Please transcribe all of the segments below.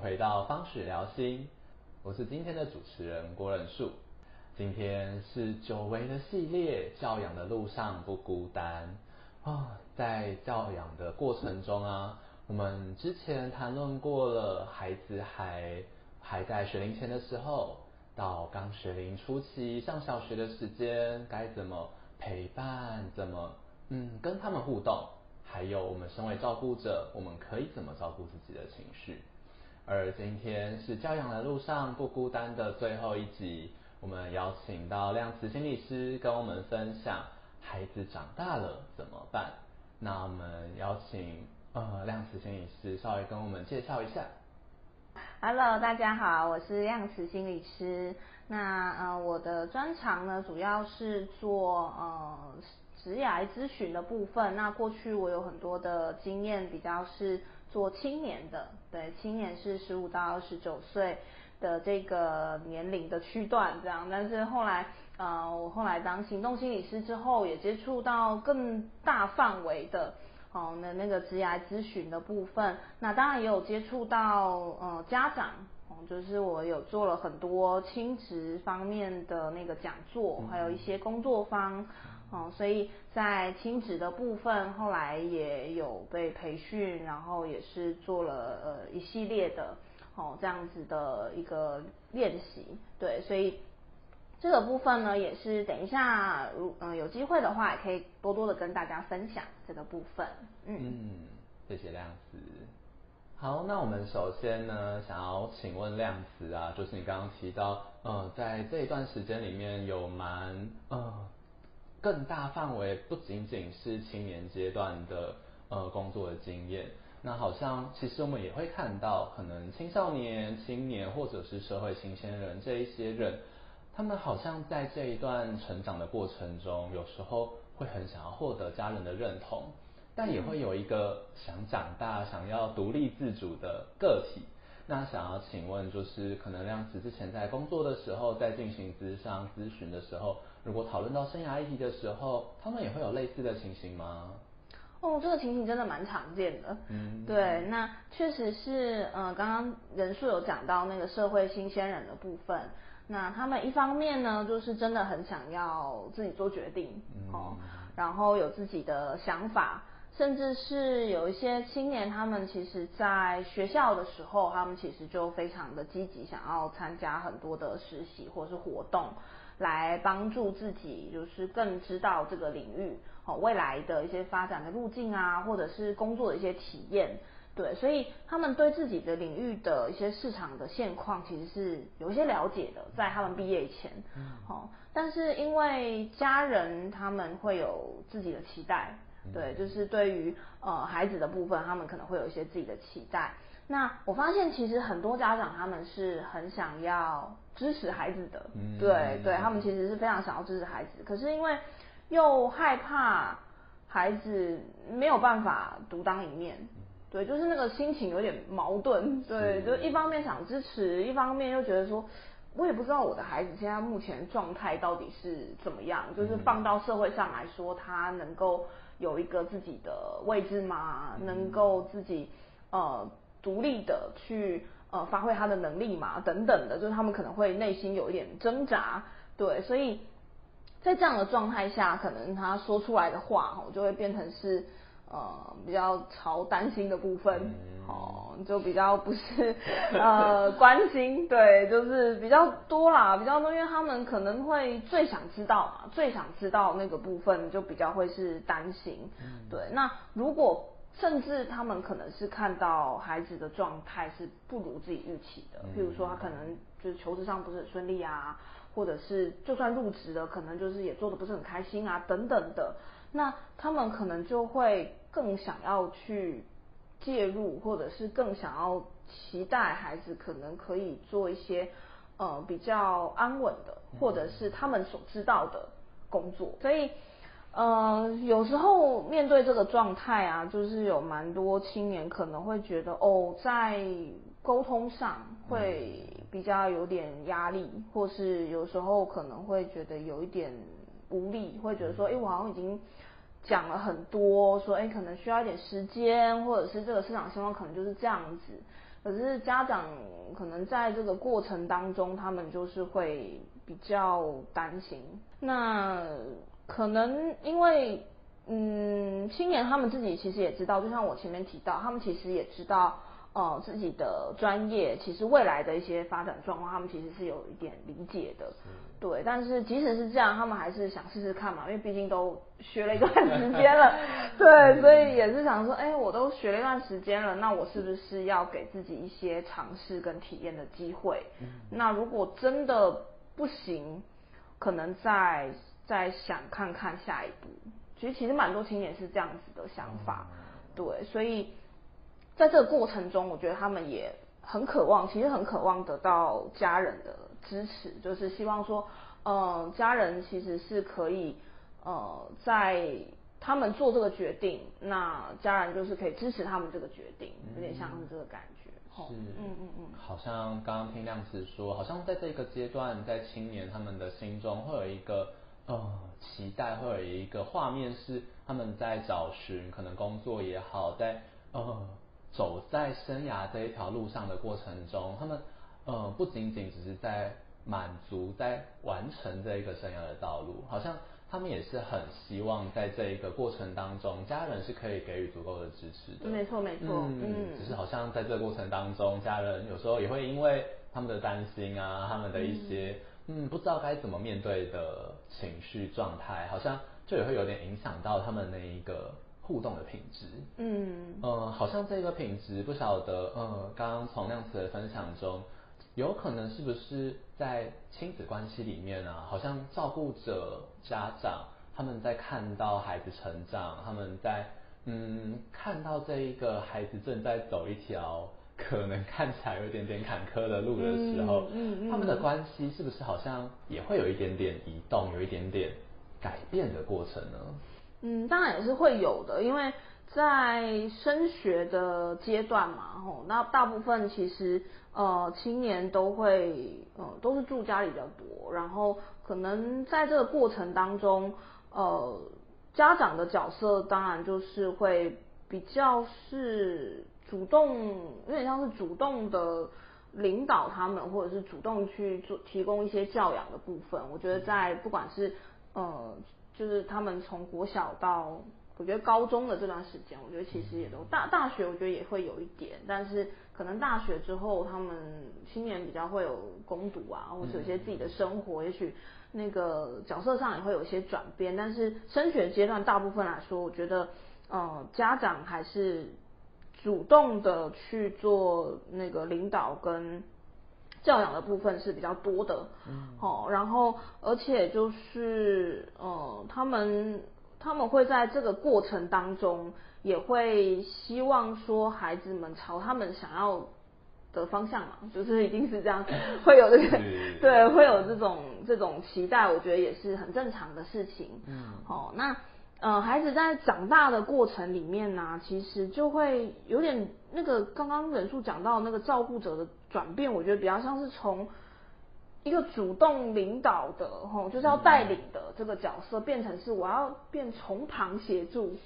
回到方许聊心，我是今天的主持人郭仁树。今天是久违的系列，教养的路上不孤单啊。在教养的过程中啊，我们之前谈论过了，孩子还还在学龄前的时候，到刚学龄初期上小学的时间，该怎么陪伴，怎么嗯跟他们互动，还有我们身为照顾者，我们可以怎么照顾自己的情绪。而今天是教养的路上不孤单的最后一集。我们邀请到量词心理师跟我们分享孩子长大了怎么办。那我们邀请呃量词心理师稍微跟我们介绍一下。Hello，大家好，我是量词心理师。那呃我的专长呢主要是做呃职涯咨询的部分。那过去我有很多的经验，比较是做青年的，对，青年是十五到二十九岁。的这个年龄的区段这样，但是后来呃，我后来当行动心理师之后，也接触到更大范围的哦那那个职涯咨询的部分，那当然也有接触到呃家长哦，就是我有做了很多亲职方面的那个讲座，还有一些工作坊哦，所以在亲职的部分后来也有被培训，然后也是做了呃一系列的。哦，这样子的一个练习，对，所以这个部分呢，也是等一下，如嗯有机会的话，也可以多多的跟大家分享这个部分。嗯，谢谢亮子。好，那我们首先呢，想要请问亮子啊，就是你刚刚提到，呃，在这一段时间里面有蛮呃更大范围，不仅仅是青年阶段的呃工作的经验。那好像其实我们也会看到，可能青少年、青年或者是社会新鲜人这一些人，他们好像在这一段成长的过程中，有时候会很想要获得家人的认同，但也会有一个想长大、想要独立自主的个体。那想要请问，就是可能亮子之前在工作的时候，在进行咨商咨询的时候，如果讨论到生涯议题的时候，他们也会有类似的情形吗？哦，这个情形真的蛮常见的。嗯，对，那确实是，呃，刚刚人数有讲到那个社会新鲜人的部分，那他们一方面呢，就是真的很想要自己做决定，哦，然后有自己的想法，甚至是有一些青年，他们其实在学校的时候，他们其实就非常的积极，想要参加很多的实习或是活动。来帮助自己，就是更知道这个领域哦未来的一些发展的路径啊，或者是工作的一些体验，对，所以他们对自己的领域的一些市场的现况其实是有一些了解的，在他们毕业以前，哦，但是因为家人他们会有自己的期待，对，就是对于呃孩子的部分，他们可能会有一些自己的期待。那我发现其实很多家长他们是很想要支持孩子的，对对，他们其实是非常想要支持孩子，可是因为又害怕孩子没有办法独当一面，对，就是那个心情有点矛盾，对，就一方面想支持，一方面又觉得说，我也不知道我的孩子现在目前状态到底是怎么样，就是放到社会上来说，他能够有一个自己的位置吗？能够自己呃。独立的去呃发挥他的能力嘛，等等的，就是他们可能会内心有一点挣扎，对，所以在这样的状态下，可能他说出来的话，哦，就会变成是呃比较朝担心的部分，哦，就比较不是 呃关心，对，就是比较多啦，比较多，因为他们可能会最想知道嘛，最想知道那个部分，就比较会是担心，对，那如果。甚至他们可能是看到孩子的状态是不如自己预期的，譬如说他可能就是求职上不是很顺利啊，或者是就算入职了，可能就是也做的不是很开心啊，等等的，那他们可能就会更想要去介入，或者是更想要期待孩子可能可以做一些呃比较安稳的，或者是他们所知道的工作，所以。呃，有时候面对这个状态啊，就是有蛮多青年可能会觉得，哦，在沟通上会比较有点压力，或是有时候可能会觉得有一点无力，会觉得说，哎，我好像已经讲了很多，说哎可能需要一点时间，或者是这个市场情况可能就是这样子。可是家长可能在这个过程当中，他们就是会比较担心。那可能因为嗯，青年他们自己其实也知道，就像我前面提到，他们其实也知道。呃，自己的专业其实未来的一些发展状况，他们其实是有一点理解的，对。但是即使是这样，他们还是想试试看嘛，因为毕竟都学了一段时间了，对，所以也是想说，哎，我都学了一段时间了，那我是不是要给自己一些尝试跟体验的机会？那如果真的不行，可能再再想看看下一步。其实其实蛮多青年是这样子的想法，对，所以。在这个过程中，我觉得他们也很渴望，其实很渴望得到家人的支持，就是希望说，呃，家人其实是可以，呃，在他们做这个决定，那家人就是可以支持他们这个决定，有点像是这个感觉。是，嗯嗯嗯。好像刚刚听亮子说，好像在这个阶段，在青年他们的心中会有一个呃期待，会有一个画面是他们在找寻可能工作也好，在呃。走在生涯这一条路上的过程中，他们呃不仅仅只是在满足在完成这一个生涯的道路，好像他们也是很希望在这一个过程当中，家人是可以给予足够的支持的。没错没错，嗯，只是好像在这个过程当中，家人有时候也会因为他们的担心啊，他们的一些嗯不知道该怎么面对的情绪状态，好像就也会有点影响到他们那一个。互动的品质，嗯，呃，好像这个品质不晓得，呃，刚刚从亮子的分享中，有可能是不是在亲子关系里面啊，好像照顾者家长他们在看到孩子成长，他们在嗯看到这一个孩子正在走一条可能看起来有点点坎坷的路的时候，嗯嗯，他们的关系是不是好像也会有一点点移动，有一点点改变的过程呢？嗯，当然也是会有的，因为在升学的阶段嘛，吼，那大部分其实呃青年都会呃都是住家里比较多，然后可能在这个过程当中，呃家长的角色当然就是会比较是主动，有点像是主动的领导他们，或者是主动去做提供一些教养的部分。我觉得在不管是呃。就是他们从国小到我觉得高中的这段时间，我觉得其实也都大大学，我觉得也会有一点，但是可能大学之后，他们青年比较会有攻读啊，或者有些自己的生活，也许那个角色上也会有一些转变。但是升学阶段，大部分来说，我觉得呃家长还是主动的去做那个领导跟。教养的部分是比较多的，好，然后而且就是呃，他们他们会在这个过程当中，也会希望说孩子们朝他们想要的方向嘛，就是一定是这样，会有这个 对，会有这种这种期待，我觉得也是很正常的事情。嗯，好，那。呃，孩子在长大的过程里面呢，其实就会有点那个刚刚人数讲到那个照顾者的转变，我觉得比较像是从一个主动领导的吼，就是要带领的这个角色，变成是我要变从旁协助，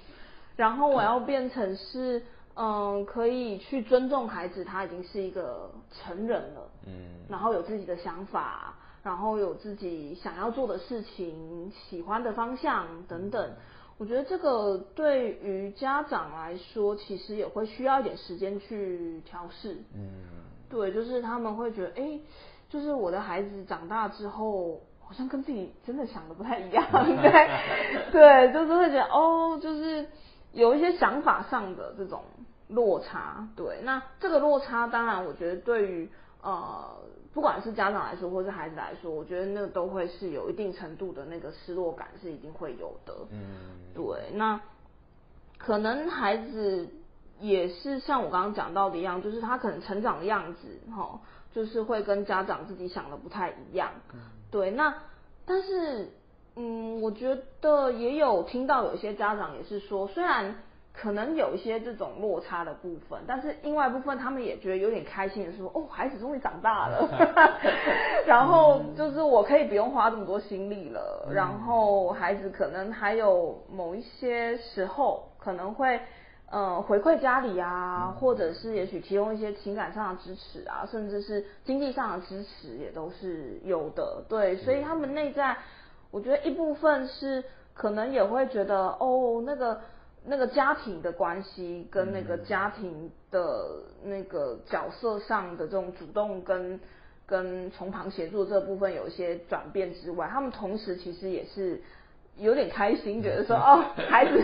然后我要变成是嗯，可以去尊重孩子，他已经是一个成人了，嗯，然后有自己的想法，然后有自己想要做的事情、喜欢的方向等等。我觉得这个对于家长来说，其实也会需要一点时间去调试。嗯，对，就是他们会觉得，哎，就是我的孩子长大之后，好像跟自己真的想的不太一样，对，对，就是会觉得，哦，就是有一些想法上的这种落差。对，那这个落差，当然，我觉得对于呃。不管是家长来说，或是孩子来说，我觉得那个都会是有一定程度的那个失落感，是一定会有的。嗯，对。那可能孩子也是像我刚刚讲到的一样，就是他可能成长的样子，哈，就是会跟家长自己想的不太一样。嗯，对。那但是，嗯，我觉得也有听到有些家长也是说，虽然可能有一些这种落差的部分，但是另外一部分他们也觉得有点开心的说，哦，孩子终于长大了，然后就是我可以不用花这么多心力了，然后孩子可能还有某一些时候可能会。呃，回馈家里啊，或者是也许提供一些情感上的支持啊，甚至是经济上的支持也都是有的。对，所以他们内在，我觉得一部分是可能也会觉得，哦，那个那个家庭的关系跟那个家庭的那个角色上的这种主动跟跟从旁协助这部分有一些转变之外，他们同时其实也是。有点开心，觉得说 哦，孩子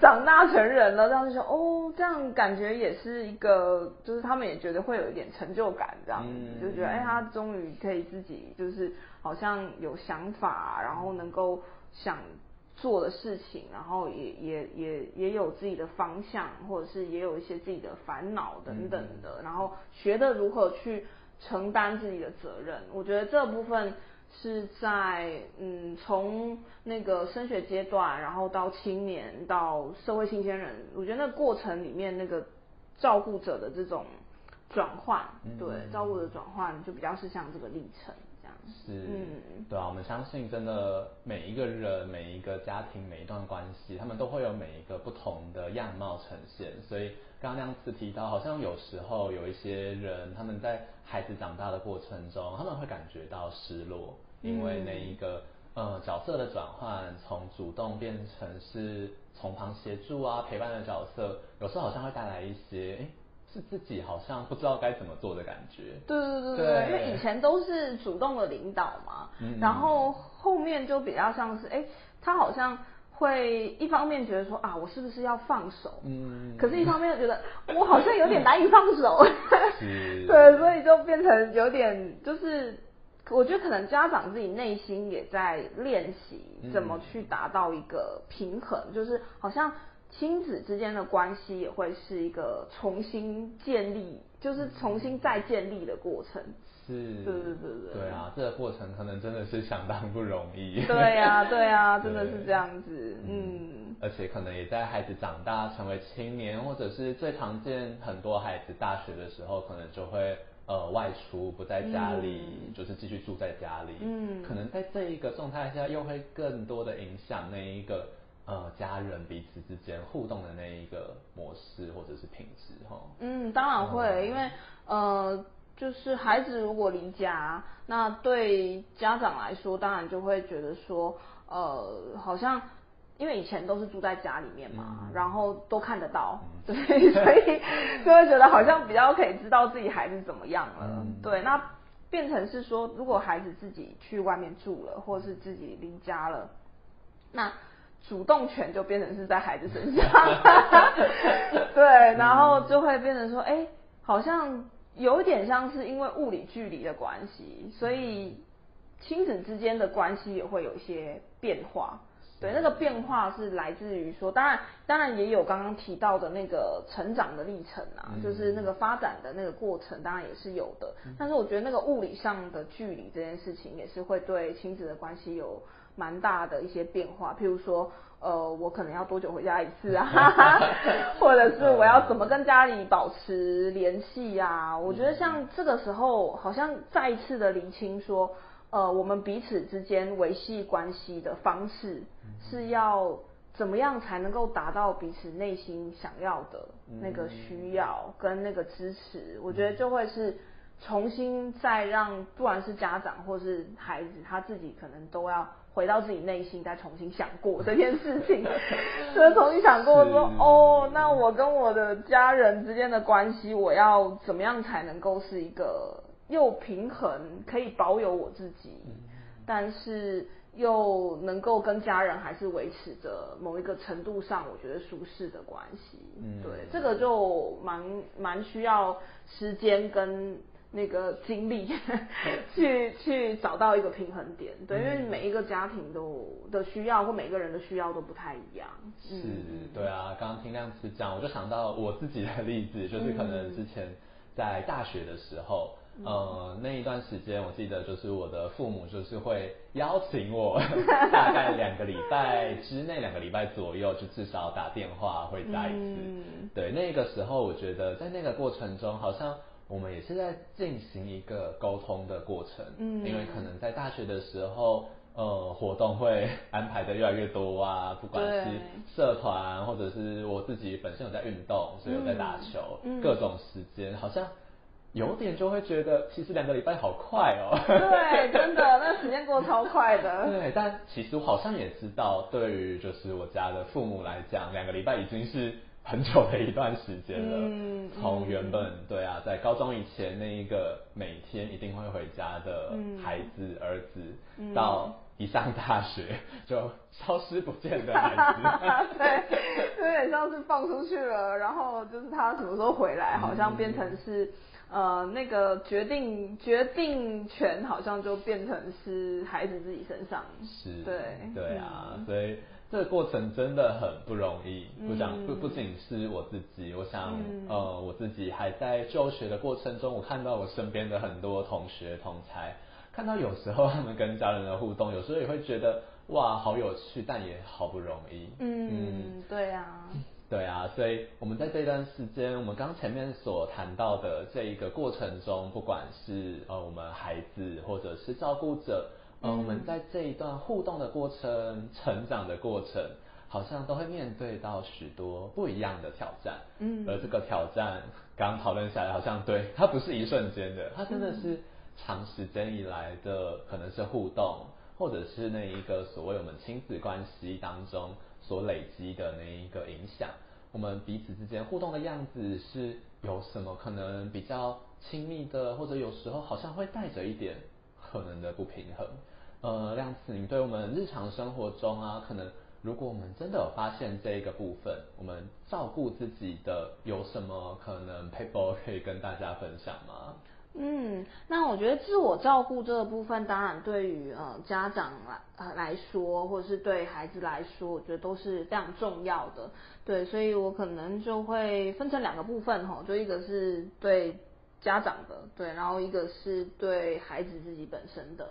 长大成人了，这样就说哦，这样感觉也是一个，就是他们也觉得会有一点成就感，这样子就觉得哎，他终于可以自己就是好像有想法，然后能够想做的事情，然后也也也也有自己的方向，或者是也有一些自己的烦恼等等的，然后学的如何去承担自己的责任，我觉得这部分。是在嗯，从那个升学阶段，然后到青年，到社会新鲜人，我觉得那过程里面那个照顾者的这种转换，对，照顾的转换就比较是像这个历程。是，嗯，对啊，我们相信真的每一个人、每一个家庭、每一段关系，他们都会有每一个不同的样貌呈现。所以刚刚那样子提到，好像有时候有一些人，他们在孩子长大的过程中，他们会感觉到失落。因为那一个呃角色的转换，从主动变成是从旁协助啊陪伴的角色，有时候好像会带来一些，哎，是自己好像不知道该怎么做的感觉。对对对对，因为以前都是主动的领导嘛，然后后面就比较像是，哎，他好像会一方面觉得说啊，我是不是要放手？嗯，可是一方面又觉得我好像有点难以放手。对，所以就变成有点就是。我觉得可能家长自己内心也在练习怎么去达到一个平衡，就是好像亲子之间的关系也会是一个重新建立，就是重新再建立的过程。是，对对对对。对啊，这个过程可能真的是相当不容易。对 呀，对呀，真的是这样子。嗯。而且可能也在孩子长大成为青年，或者是最常见很多孩子大学的时候，可能就会。呃，外出不在家里，就是继续住在家里。嗯，可能在这一个状态下，又会更多的影响那一个呃家人彼此之间互动的那一个模式或者是品质哈。嗯，当然会，因为呃，就是孩子如果离家，那对家长来说，当然就会觉得说，呃，好像。因为以前都是住在家里面嘛，然后都看得到，对，所以就会觉得好像比较可以知道自己孩子怎么样了。对，那变成是说，如果孩子自己去外面住了，或是自己离家了，那主动权就变成是在孩子身上。对，然后就会变成说，哎，好像有点像是因为物理距离的关系，所以亲子之间的关系也会有一些变化。对，那个变化是来自于说，当然，当然也有刚刚提到的那个成长的历程啊，就是那个发展的那个过程，当然也是有的。但是我觉得那个物理上的距离这件事情，也是会对亲子的关系有蛮大的一些变化。譬如说，呃，我可能要多久回家一次啊，或者是我要怎么跟家里保持联系啊？我觉得像这个时候，好像再一次的厘清说。呃，我们彼此之间维系关系的方式是要怎么样才能够达到彼此内心想要的那个需要跟那个支持？我觉得就会是重新再让不管是家长或是孩子他自己，可能都要回到自己内心再重新想过这件事情，就是重新想过说，哦，那我跟我的家人之间的关系，我要怎么样才能够是一个。又平衡，可以保有我自己，但是又能够跟家人还是维持着某一个程度上，我觉得舒适的关系。对，这个就蛮蛮需要时间跟那个精力 去去找到一个平衡点。对，因为每一个家庭都的需要或每个人的需要都不太一样。是，对啊，刚刚听亮子讲，我就想到我自己的例子，就是可能之前在大学的时候。呃，那一段时间我记得就是我的父母就是会邀请我，大概两个礼拜之内，两个礼拜左右就至少打电话会打一次。对，那个时候我觉得在那个过程中，好像我们也是在进行一个沟通的过程。嗯，因为可能在大学的时候。呃，活动会安排的越来越多啊，不管是社团或者是我自己本身有在运动，所以有在打球，各种时间好像有点就会觉得，其实两个礼拜好快哦。对，真的，那时间过超快的。对，但其实我好像也知道，对于就是我家的父母来讲，两个礼拜已经是。很久的一段时间了，嗯从原本对啊，在高中以前那一个每天一定会回家的孩子儿子，到一上大学就消失不见的孩子，对，有点像是放出去了，然后就是他什么时候回来，好像变成是呃那个决定决定权好像就变成是孩子自己身上，是，对，对啊，所以。这个过程真的很不容易，不想不不仅是我自己，我想呃我自己还在就学的过程中，我看到我身边的很多同学同才，看到有时候他们跟家人的互动，有时候也会觉得哇好有趣，但也好不容易。嗯，对啊，对啊，所以我们在这段时间，我们刚前面所谈到的这一个过程中，不管是呃我们孩子或者是照顾者。嗯，我们在这一段互动的过程、成长的过程，好像都会面对到许多不一样的挑战。嗯，而这个挑战，刚刚讨论下来，好像对它不是一瞬间的，它真的是长时间以来的，可能是互动，或者是那一个所谓我们亲子关系当中所累积的那一个影响。我们彼此之间互动的样子是有什么可能比较亲密的，或者有时候好像会带着一点。可能的不平衡，呃，亮子，你对我们日常生活中啊，可能如果我们真的有发现这一个部分，我们照顾自己的有什么可能 paper 可以跟大家分享吗？嗯，那我觉得自我照顾这个部分，当然对于呃家长来呃来说，或者是对孩子来说，我觉得都是非常重要的。对，所以我可能就会分成两个部分哈，就一个是对。家长的对，然后一个是对孩子自己本身的，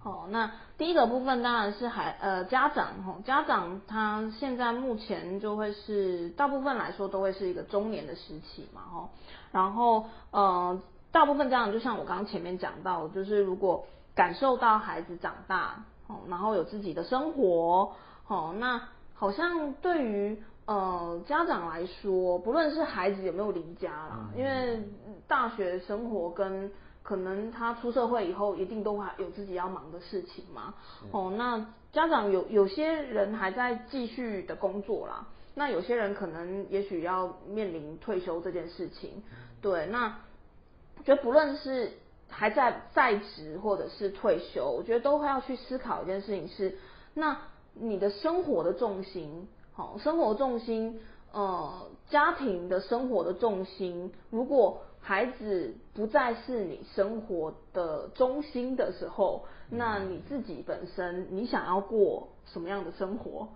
好，那第一个部分当然是孩呃家长哈，家长他现在目前就会是大部分来说都会是一个中年的时期嘛哈，然后呃大部分家长就像我刚刚前面讲到，就是如果感受到孩子长大哦，然后有自己的生活哦，那好像对于。呃，家长来说，不论是孩子有没有离家啦，因为大学生活跟可能他出社会以后，一定都还有自己要忙的事情嘛。哦，那家长有有些人还在继续的工作啦，那有些人可能也许要面临退休这件事情。对，那觉得不论是还在在职或者是退休，我觉得都会要去思考一件事情是，那你的生活的重心。好，生活重心，呃，家庭的生活的重心，如果孩子不再是你生活的中心的时候，那你自己本身你想要过什么样的生活？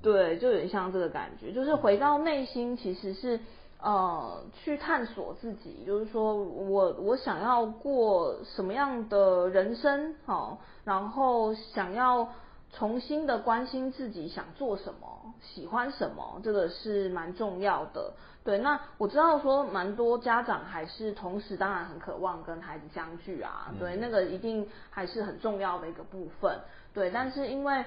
对，就有点像这个感觉，就是回到内心，其实是呃去探索自己，就是说我我想要过什么样的人生？好，然后想要。重新的关心自己想做什么，喜欢什么，这个是蛮重要的。对，那我知道说蛮多家长还是同时当然很渴望跟孩子相聚啊，对，那个一定还是很重要的一个部分。对，但是因为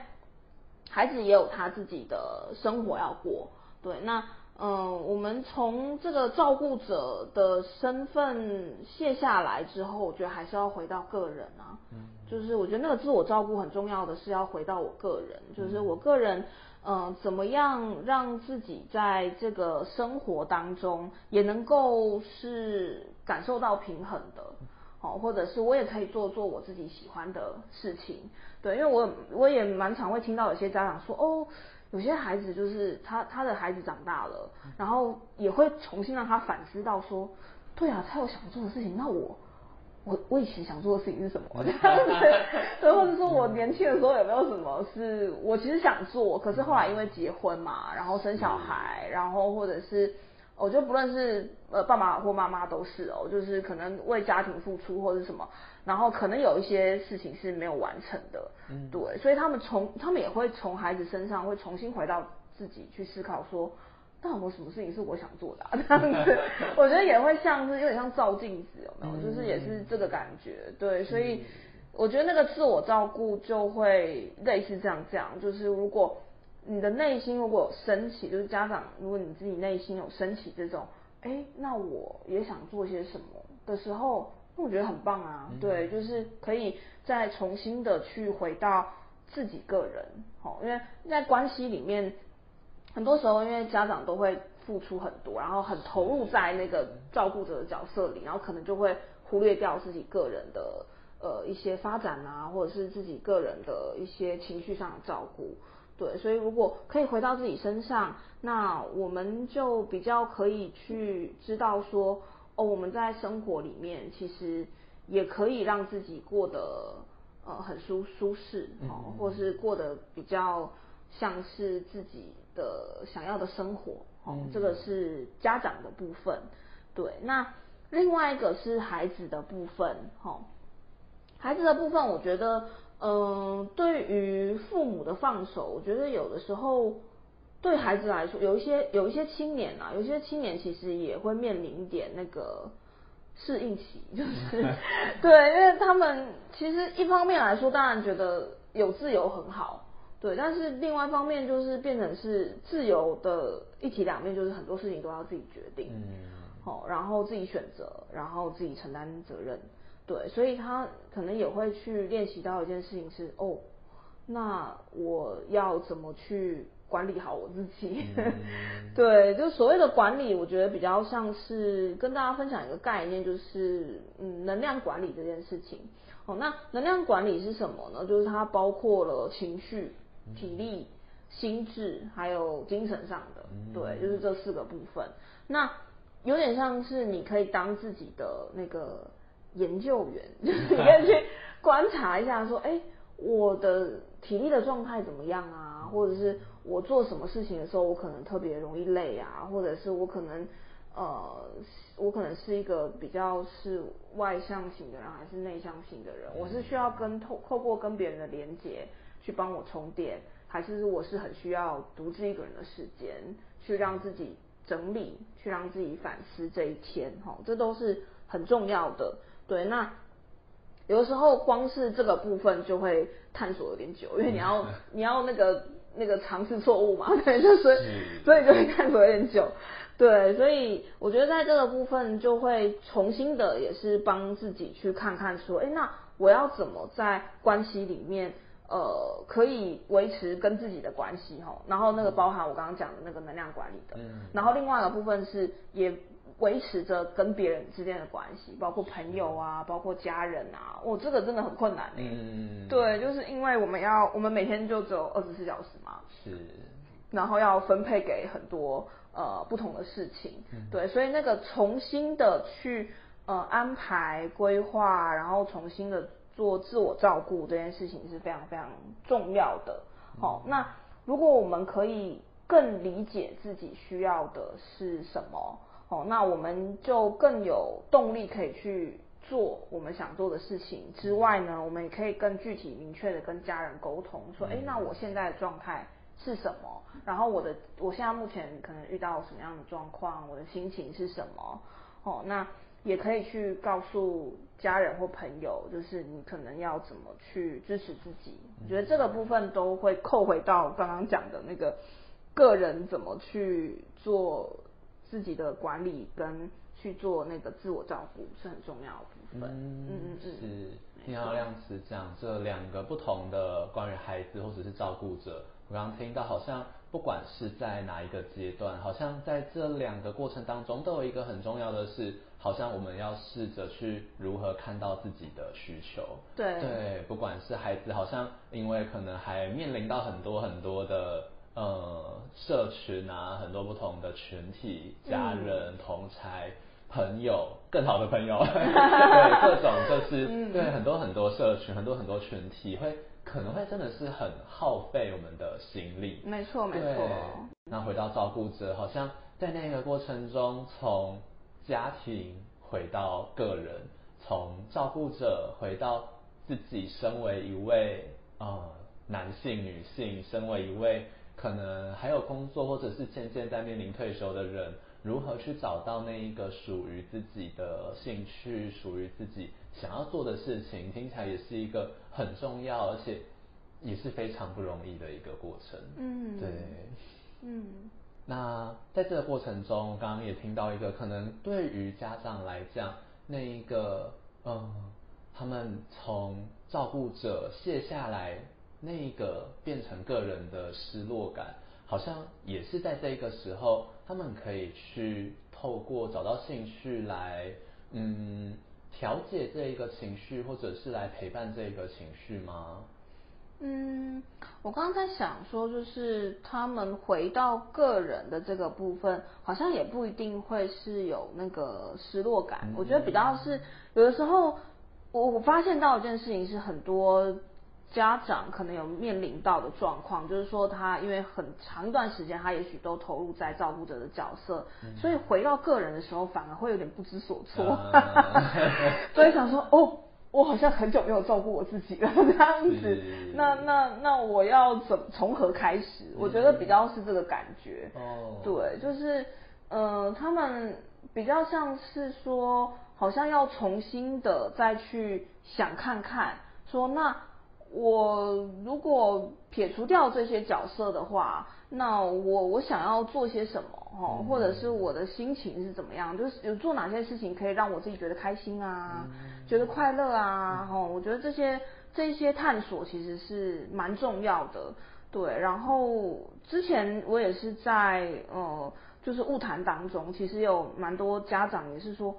孩子也有他自己的生活要过，对，那。嗯，我们从这个照顾者的身份卸下来之后，我觉得还是要回到个人啊。嗯，就是我觉得那个自我照顾很重要的是要回到我个人，就是我个人，嗯，怎么样让自己在这个生活当中也能够是感受到平衡的，好，或者是我也可以做做我自己喜欢的事情。对，因为我我也蛮常会听到有些家长说，哦。有些孩子就是他他的孩子长大了，然后也会重新让他反思到说，对啊，他有想做的事情，那我我我以前想做的事情是什么？这样子，对，或者说我年轻的时候有没有什么是我其实想做，可是后来因为结婚嘛，然后生小孩，然后或者是我觉得不论是呃爸爸或妈妈都是哦，就是可能为家庭付出或者什么，然后可能有一些事情是没有完成的，嗯，对，所以他们从他们也会从孩子身上会重新回到自己去思考说，到底有什么事情是我想做的？这样子，我觉得也会像是有点像照镜子，有没有？就是也是这个感觉，对，所以我觉得那个自我照顾就会类似这样这样，就是如果。你的内心如果有升起，就是家长，如果你自己内心有升起这种，哎，那我也想做些什么的时候，那我觉得很棒啊，对，就是可以再重新的去回到自己个人，好，因为在关系里面，很多时候因为家长都会付出很多，然后很投入在那个照顾者的角色里，然后可能就会忽略掉自己个人的呃一些发展啊，或者是自己个人的一些情绪上的照顾。对，所以如果可以回到自己身上，那我们就比较可以去知道说，哦，我们在生活里面其实也可以让自己过得呃很舒舒适，哦，或是过得比较像是自己的想要的生活，哦，这个是家长的部分。对，那另外一个是孩子的部分，哈，孩子的部分，我觉得。嗯，对于父母的放手，我觉得有的时候对孩子来说，有一些有一些青年啊，有些青年其实也会面临一点那个适应期，就是 对，因为他们其实一方面来说，当然觉得有自由很好，对，但是另外一方面就是变成是自由的一体两面，就是很多事情都要自己决定，嗯，好，然后自己选择，然后自己承担责任。对，所以他可能也会去练习到一件事情是哦，那我要怎么去管理好我自己？对，就所谓的管理，我觉得比较像是跟大家分享一个概念，就是嗯，能量管理这件事情。哦，那能量管理是什么呢？就是它包括了情绪、体力、心智，还有精神上的。对，就是这四个部分。那有点像是你可以当自己的那个。研究员就是 你可以去观察一下，说，哎，我的体力的状态怎么样啊？或者是我做什么事情的时候，我可能特别容易累啊？或者是我可能，呃，我可能是一个比较是外向型的人，还是内向型的人？我是需要跟透透过跟别人的连接去帮我充电，还是我是很需要独自一个人的时间去让自己整理，去让自己反思这一天？哈，这都是很重要的。对，那有的时候光是这个部分就会探索有点久，因为你要 你要那个那个尝试错误嘛，对，就是所以就会探索有点久。对，所以我觉得在这个部分就会重新的也是帮自己去看看说，哎，那我要怎么在关系里面呃可以维持跟自己的关系哈，然后那个包含我刚刚讲的那个能量管理的，然后另外一个部分是也。维持着跟别人之间的关系，包括朋友啊，包括家人啊，我这个真的很困难哎。嗯对，就是因为我们要，我们每天就只有二十四小时嘛。是。然后要分配给很多呃不同的事情，对，所以那个重新的去呃安排规划，然后重新的做自我照顾这件事情是非常非常重要的。好，那如果我们可以更理解自己需要的是什么？哦，那我们就更有动力可以去做我们想做的事情。之外呢，我们也可以更具体明确的跟家人沟通，说，哎，那我现在的状态是什么？然后我的，我现在目前可能遇到什么样的状况？我的心情是什么？哦，那也可以去告诉家人或朋友，就是你可能要怎么去支持自己。我觉得这个部分都会扣回到刚刚讲的那个个人怎么去做。自己的管理跟去做那个自我照顾是很重要的部分。嗯嗯嗯，是听到亮慈讲这两个不同的关于孩子或者是照顾者，我刚刚听到好像不管是在哪一个阶段，好像在这两个过程当中都有一个很重要的是，好像我们要试着去如何看到自己的需求。对对，不管是孩子，好像因为可能还面临到很多很多的。呃，社群啊，很多不同的群体，家人、同才、朋友，更好的朋友，对，各种就是对很多很多社群，很多很多群体，会可能会真的是很耗费我们的心力。没错，没错。那回到照顾者，好像在那个过程中，从家庭回到个人，从照顾者回到自己，身为一位呃男性、女性，身为一位可能还有工作或者是渐渐在面临退休的人，如何去找到那一个属于自己的兴趣，属于自己想要做的事情，听起来也是一个很重要，而且也是非常不容易的一个过程。嗯，对，嗯。那在这个过程中，刚刚也听到一个可能对于家长来讲，那一个嗯，他们从照顾者卸下来，那个变成个人的失落感，好像也是在这个时候，他们可以去透过找到兴趣来嗯调节这一个情绪，或者是来陪伴这个情绪吗？嗯，我刚刚在想说，就是他们回到个人的这个部分，好像也不一定会是有那个失落感。我觉得比较是有的时候，我我发现到一件事情是，很多家长可能有面临到的状况，就是说他因为很长一段时间，他也许都投入在照顾者的角色，所以回到个人的时候，反而会有点不知所措，所以想说哦。我好像很久没有照顾我自己了，这样子。那那那我要怎从何开始？我觉得比较是这个感觉。哦。对，就是呃，他们比较像是说，好像要重新的再去想看看，说那我如果撇除掉这些角色的话。那我我想要做些什么哈，或者是我的心情是怎么样？就是有做哪些事情可以让我自己觉得开心啊，觉得快乐啊？哈，我觉得这些这些探索其实是蛮重要的。对，然后之前我也是在呃，就是物谈当中，其实有蛮多家长也是说，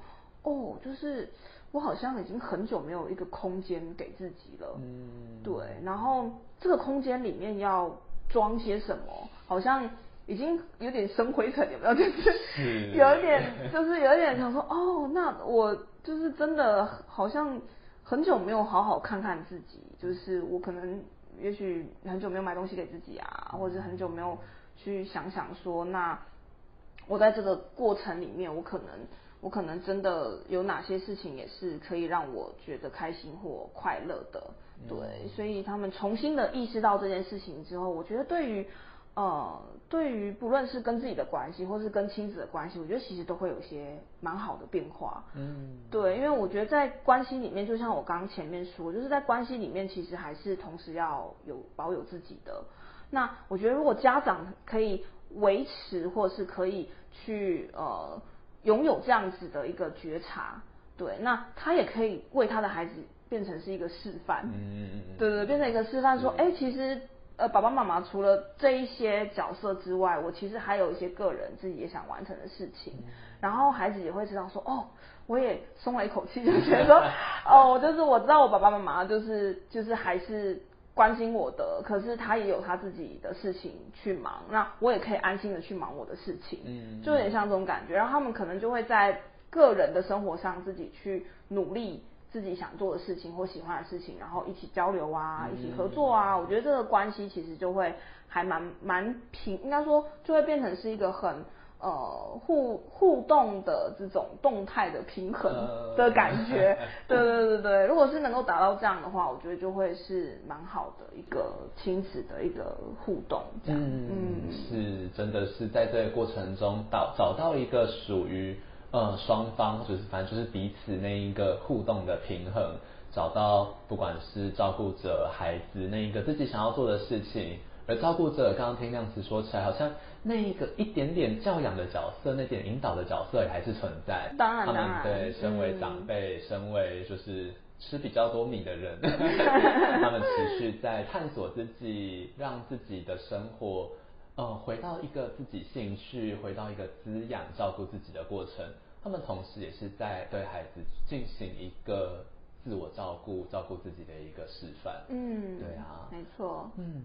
哦，就是我好像已经很久没有一个空间给自己了。嗯，对，然后这个空间里面要。装些什么？好像已经有点生灰尘，有没有？就是 有一点，就是有一点想说，哦，那我就是真的好像很久没有好好看看自己，就是我可能也许很久没有买东西给自己啊，或者很久没有去想想说，那我在这个过程里面，我可能我可能真的有哪些事情也是可以让我觉得开心或快乐的。对，所以他们重新的意识到这件事情之后，我觉得对于呃，对于不论是跟自己的关系，或是跟亲子的关系，我觉得其实都会有一些蛮好的变化。嗯，对，因为我觉得在关系里面，就像我刚刚前面说，就是在关系里面，其实还是同时要有保有自己的。那我觉得如果家长可以维持，或是可以去呃拥有这样子的一个觉察，对，那他也可以为他的孩子。变成是一个示范，嗯嗯嗯，对对，变成一个示范，说，哎，其实，呃，爸爸妈妈除了这一些角色之外，我其实还有一些个人自己也想完成的事情，然后孩子也会知道说，哦，我也松了一口气，就觉得说，哦，就是我知道我爸爸妈妈就是就是还是关心我的，可是他也有他自己的事情去忙，那我也可以安心的去忙我的事情，嗯，就有点像这种感觉，然后他们可能就会在个人的生活上自己去努力。自己想做的事情或喜欢的事情，然后一起交流啊，一起合作啊，我觉得这个关系其实就会还蛮蛮平，应该说就会变成是一个很呃互互动的这种动态的平衡的感觉。对对对对，如果是能够达到这样的话，我觉得就会是蛮好的一个亲子的一个互动。这样，嗯，是真的是在这个过程中找找到一个属于。呃，双方就是反正就是彼此那一个互动的平衡，找到不管是照顾者、孩子那一个自己想要做的事情，而照顾者刚刚听亮子说起来，好像那一个一点点教养的角色，那点引导的角色也还是存在。当然，他们对身为长辈，身为就是吃比较多米的人，他们持续在探索自己，让自己的生活。呃，回到一个自己兴趣，回到一个滋养、照顾自己的过程。他们同时也是在对孩子进行一个自我照顾、照顾自己的一个示范。嗯，对啊，没错。嗯，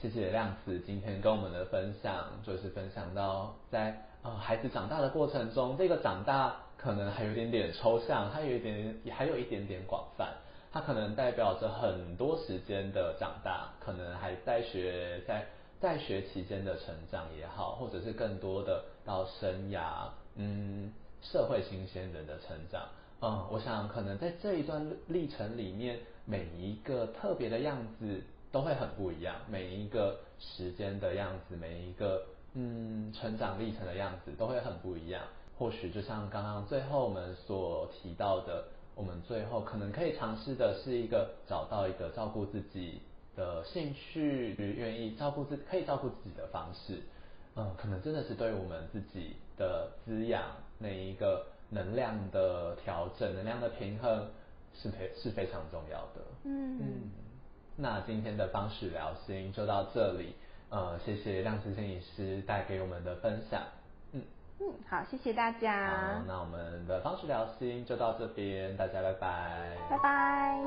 谢谢亮子今天跟我们的分享，就是分享到在呃孩子长大的过程中，这个长大可能还有点点抽象，它有一点，还有一点点广泛。它可能代表着很多时间的长大，可能还在学在。在学期间的成长也好，或者是更多的到生涯，嗯，社会新鲜人的成长，嗯，我想可能在这一段历程里面，每一个特别的样子都会很不一样，每一个时间的样子，每一个嗯成长历程的样子都会很不一样。或许就像刚刚最后我们所提到的，我们最后可能可以尝试的是一个找到一个照顾自己的兴趣，愿意照顾自可以照顾自己的方式，嗯，可能真的是对我们自己的滋养那一个能量的调整、能量的平衡是非是非常重要的。嗯嗯，那今天的方式聊心就到这里，呃，谢谢亮子心理师带给我们的分享。嗯，好，谢谢大家。好，那我们的方式聊心就到这边，大家拜拜。拜拜。